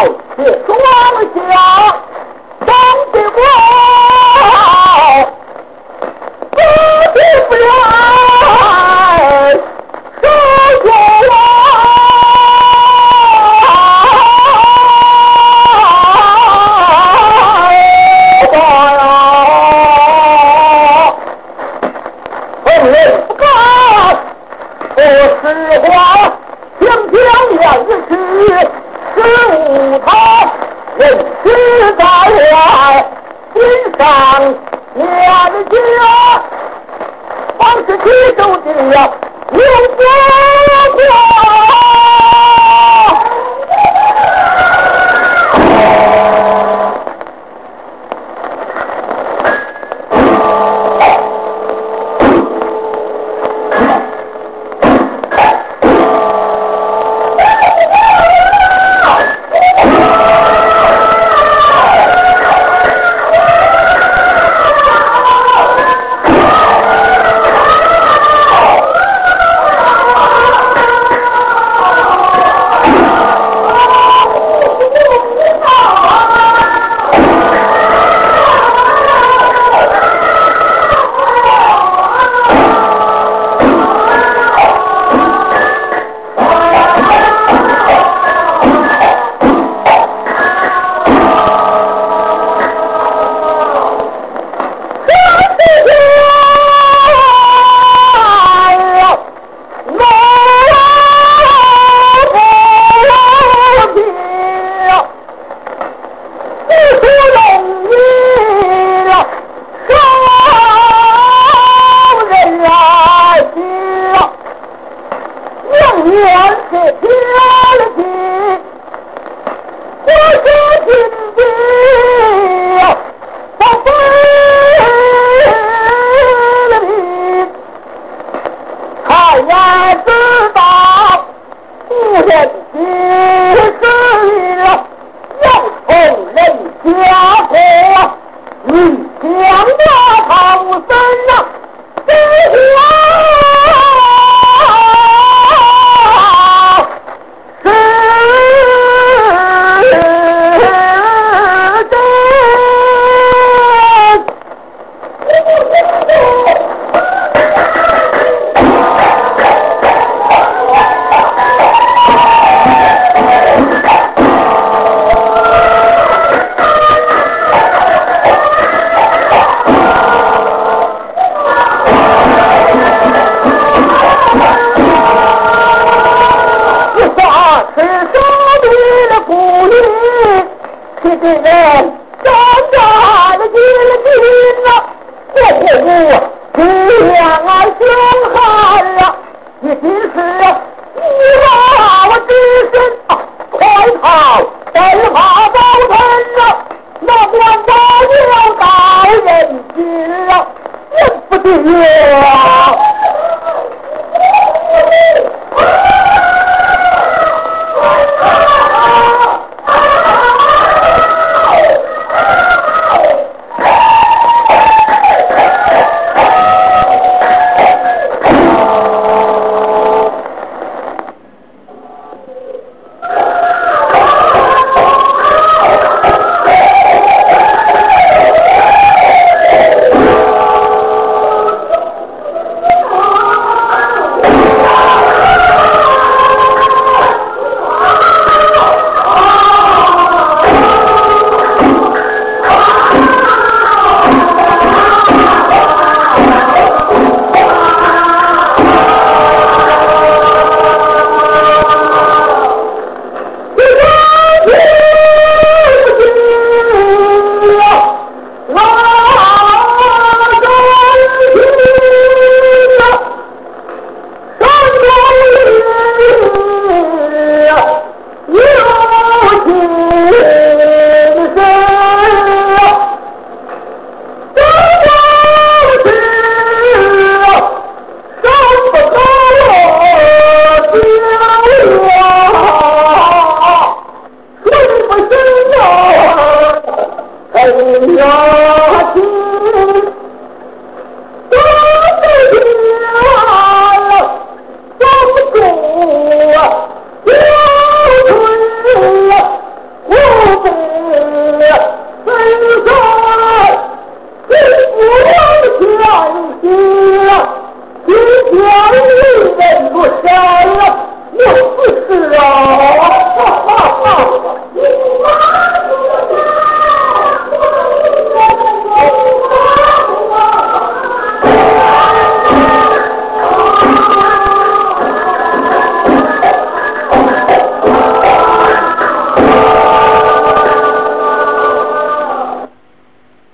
我是庄稼，庄稼我，不得不了。他人知道了，心上念家，万事接受的了，有多。yìí ó ń ṣe ó lè fi kó tó. 姑啊，张大的结了亲了，我姑啊姑娘啊，凶悍啊，你今是你把我的身啊，快跑，快跑到村啊，那官大要打人心啊，人不敌、啊。哎呀，我试试啊，哈哈哈。